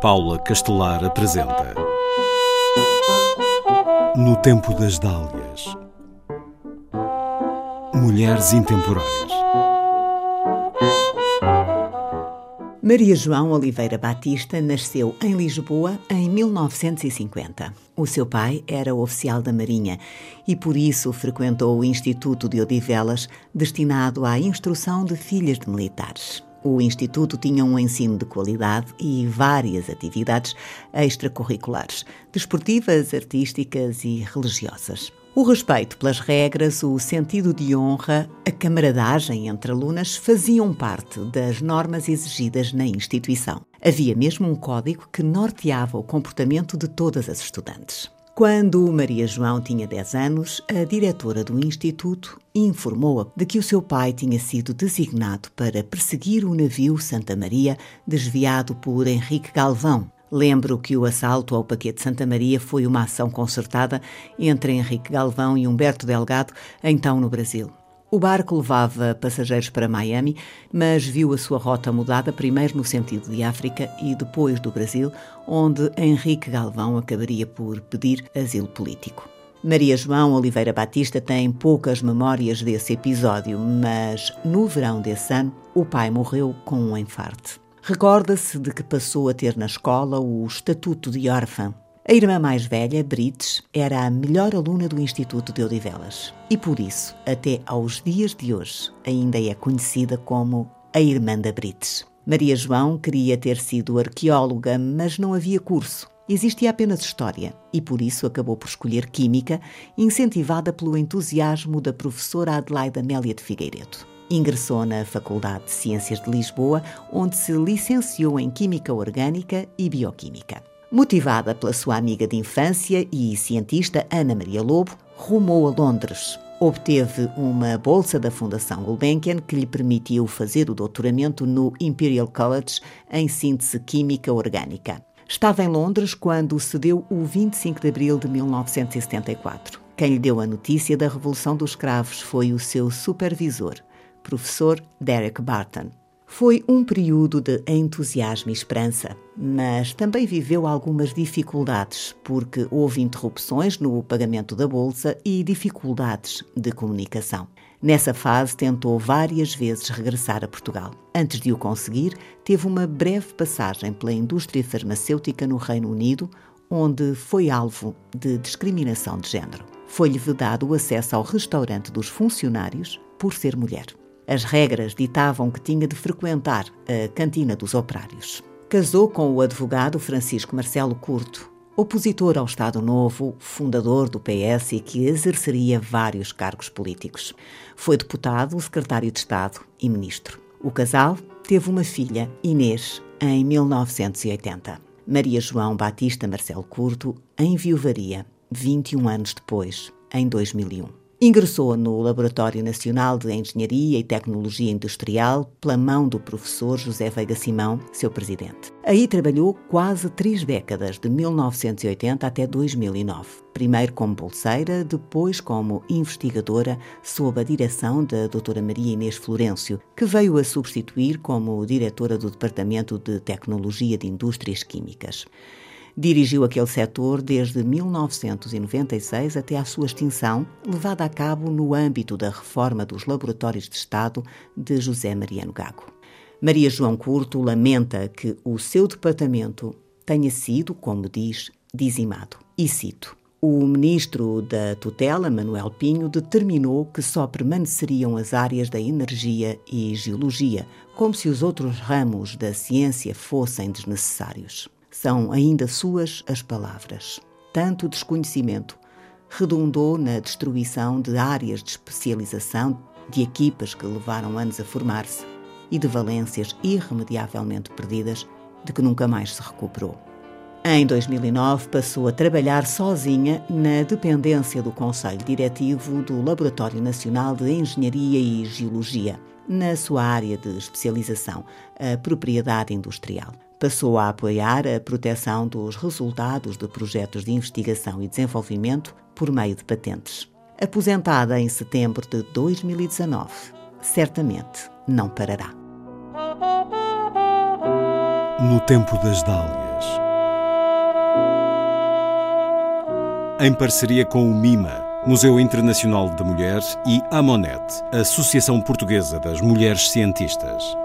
Paula Castelar apresenta No Tempo das Dálias Mulheres Intemporais Maria João Oliveira Batista nasceu em Lisboa em 1950. O seu pai era oficial da Marinha e por isso frequentou o Instituto de Odivelas, destinado à instrução de filhas de militares. O Instituto tinha um ensino de qualidade e várias atividades extracurriculares, desportivas, artísticas e religiosas. O respeito pelas regras, o sentido de honra, a camaradagem entre alunas faziam parte das normas exigidas na instituição. Havia mesmo um código que norteava o comportamento de todas as estudantes. Quando Maria João tinha 10 anos, a diretora do instituto informou-a de que o seu pai tinha sido designado para perseguir o navio Santa Maria, desviado por Henrique Galvão, Lembro que o assalto ao Paquete Santa Maria foi uma ação concertada entre Henrique Galvão e Humberto Delgado, então no Brasil. O barco levava passageiros para Miami, mas viu a sua rota mudada primeiro no sentido de África e depois do Brasil, onde Henrique Galvão acabaria por pedir asilo político. Maria João Oliveira Batista tem poucas memórias desse episódio, mas no verão desse ano o pai morreu com um infarte. Recorda-se de que passou a ter na escola o estatuto de órfã. A irmã mais velha, Brites, era a melhor aluna do Instituto de Odivelas e por isso, até aos dias de hoje, ainda é conhecida como a irmã da Brites. Maria João queria ter sido arqueóloga, mas não havia curso. Existia apenas história e por isso acabou por escolher química, incentivada pelo entusiasmo da professora Adelaide Amélia de Figueiredo. Ingressou na Faculdade de Ciências de Lisboa, onde se licenciou em Química Orgânica e Bioquímica. Motivada pela sua amiga de infância e cientista Ana Maria Lobo, rumou a Londres. Obteve uma bolsa da Fundação Gulbenkian que lhe permitiu fazer o doutoramento no Imperial College em síntese química orgânica. Estava em Londres quando cedeu o 25 de abril de 1974. Quem lhe deu a notícia da Revolução dos Cravos foi o seu supervisor, professor Derek Barton. Foi um período de entusiasmo e esperança, mas também viveu algumas dificuldades, porque houve interrupções no pagamento da bolsa e dificuldades de comunicação. Nessa fase, tentou várias vezes regressar a Portugal. Antes de o conseguir, teve uma breve passagem pela indústria farmacêutica no Reino Unido, onde foi alvo de discriminação de género. Foi-lhe vedado o acesso ao restaurante dos funcionários por ser mulher. As regras ditavam que tinha de frequentar a cantina dos operários. Casou com o advogado Francisco Marcelo Curto, opositor ao Estado Novo, fundador do PS e que exerceria vários cargos políticos. Foi deputado, secretário de Estado e ministro. O casal teve uma filha, Inês, em 1980. Maria João Batista Marcelo Curto enviuvaria 21 anos depois, em 2001. Ingressou no Laboratório Nacional de Engenharia e Tecnologia Industrial pela mão do professor José Veiga Simão, seu presidente. Aí trabalhou quase três décadas, de 1980 até 2009. Primeiro como bolseira, depois como investigadora, sob a direção da doutora Maria Inês Florencio, que veio a substituir como diretora do Departamento de Tecnologia de Indústrias Químicas. Dirigiu aquele setor desde 1996 até à sua extinção, levada a cabo no âmbito da reforma dos laboratórios de Estado de José Mariano Gago. Maria João Curto lamenta que o seu departamento tenha sido, como diz, dizimado. E cito: o ministro da tutela, Manuel Pinho, determinou que só permaneceriam as áreas da energia e geologia, como se os outros ramos da ciência fossem desnecessários. São ainda suas as palavras. Tanto desconhecimento redundou na destruição de áreas de especialização, de equipas que levaram anos a formar-se e de valências irremediavelmente perdidas de que nunca mais se recuperou. Em 2009, passou a trabalhar sozinha na dependência do Conselho Diretivo do Laboratório Nacional de Engenharia e Geologia, na sua área de especialização, a propriedade industrial. Passou a apoiar a proteção dos resultados de projetos de investigação e desenvolvimento por meio de patentes. Aposentada em setembro de 2019, certamente não parará. No tempo das dálias. Em parceria com o MIMA, Museu Internacional da Mulher, e a Monet, Associação Portuguesa das Mulheres Cientistas.